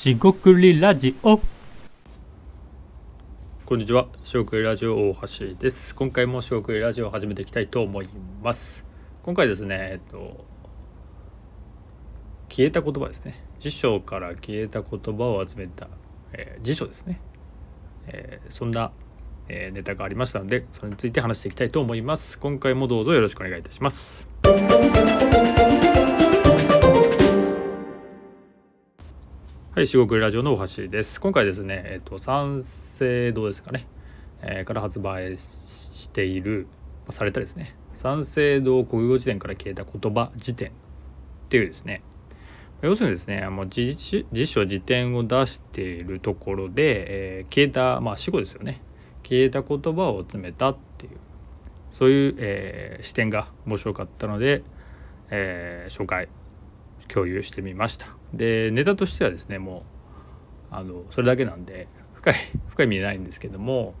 しごくりラジオこんにちは、しごくりラジオ大橋です。今回もしごくりラジオを始めていきたいと思います。今回ですね、えっと消えた言葉ですね。辞書から消えた言葉を集めた、えー辞書ですね。えーそんな、えーネタがありましたので、それについて話していきたいと思います。今回もどうぞよろしくお願いいたします。はい、四国ラジオの大橋です。今回ですね、えっ、と三省堂ですかね、えーから発売している、まあされたですね、三省堂国語辞典から消えた言葉辞典っていうですね、要するにですね、もう辞辞書辞典を出しているところで、えー消えたまあ死語ですよね、消えた言葉を詰めたっていうそういう、えー視点が面白かったので、えー紹介共有してみました。でネタとしてはですねもうあのそれだけなんで深い深い意味ないんですけども、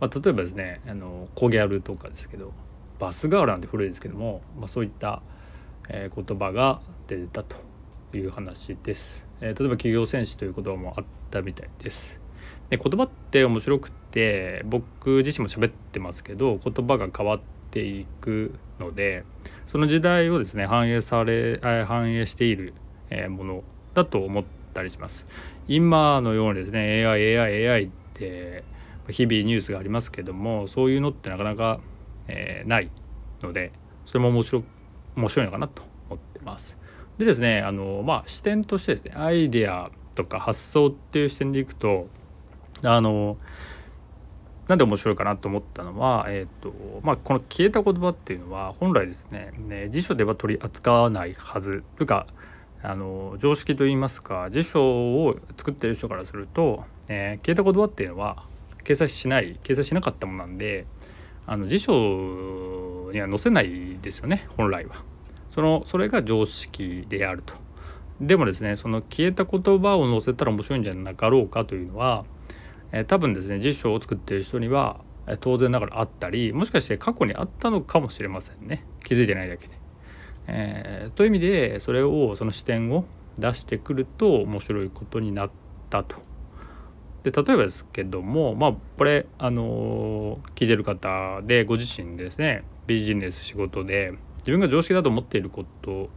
まあ、例えばですねあのコギャルとかですけどバスガールなんて古いですけども、まあ、そういった、えー言葉が出てたという話です、えー例えば企業戦士という言葉もあったみたいです。で言葉って面白くって僕自身も喋ってますけど言葉が変わってていくのでその時代をですね反映され反映しているえものだと思ったりします。今のようにですね AIAIAI って日々ニュースがありますけどもそういうのってなかなか、えーないのでそれも面白面白いのかなと思ってます。でですねあのまあ視点としてですねアイデアとか発想っていう視点でいくとあのなんで面白いかなと思ったのは、えーとまあ、この消えた言葉っていうのは本来ですねね辞書では取り扱わないはずというかあの常識といいますか辞書を作ってる人からすると、えー消えた言葉っていうのは掲載しない掲載しなかったものなんであの辞書には載せないですよね本来は。そのそれが常識であると。でもですねその消えた言葉を載せたら面白いんじゃなかろうかというのは、え多分ですね辞書を作ってる人には当然ながらあったりもしかして過去にあったのかもしれませんね気づいてないだけで。えーという意味でそれをその視点を出してくると面白いことになったと。で例えばですけどもまあこれあのー聞いてる方でご自身ですねビジネス仕事で自分が常識だと思っていること、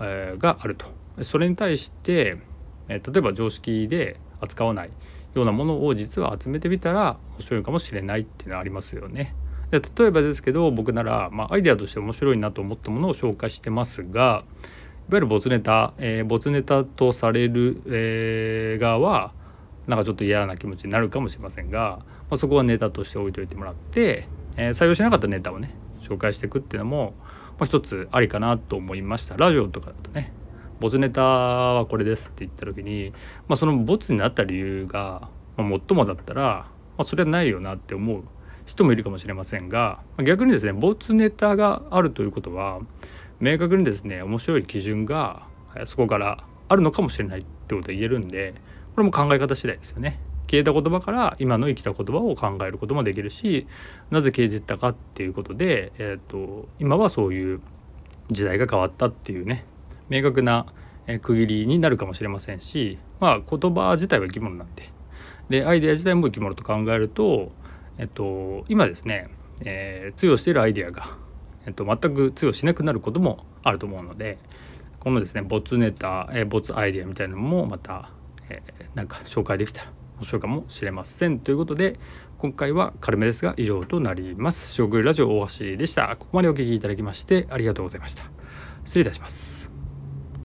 えーがあると。それに対して、え例えば常識で扱わないようなものを実は集めてみたら面白いかもしれないっていうのはありますよね。で例えばですけど僕なら、まあ、アイデアとして面白いなと思ったものを紹介してますがいわゆる没ネタ、えー没ネタとされる、えー側はなんかちょっと嫌な気持ちになるかもしれませんが、まあ、そこはネタとして置いといてもらって、えー採用しなかったネタをね紹介していくっていうのも、まあ、一つありかなと思いましたラジオとかだとね没ネタはこれですって言った時に、まあ、その没になった理由が、まあ、最もだったら、まあ、それはないよなって思う人もいるかもしれませんがま逆にですね没ネタがあるということは明確にですね面白い基準がそこからあるのかもしれないってことが言えるんでこれも考え方次第ですよね。消えた言葉から今の生きた言葉を考えることもできるしなぜ消えていったかっていうことで、えー、と今はそういう時代が変わったっていうね明確なえ区切りになるかもしれませんしまあ言葉自体は生き物なんででアイデア自体も生き物と考えると、えっと、今ですね、えー通用しているアイデアが、えっと、全く通用しなくなることもあると思うのでこのですね没ネタ、えー没アイデアみたいなのもまた、えーなんか紹介できたら面白いかもしれませんということで今回は軽めですが以上となります。食ラジオ大橋でした。ここまでお聞きいただきましてありがとうございました。失礼いたします。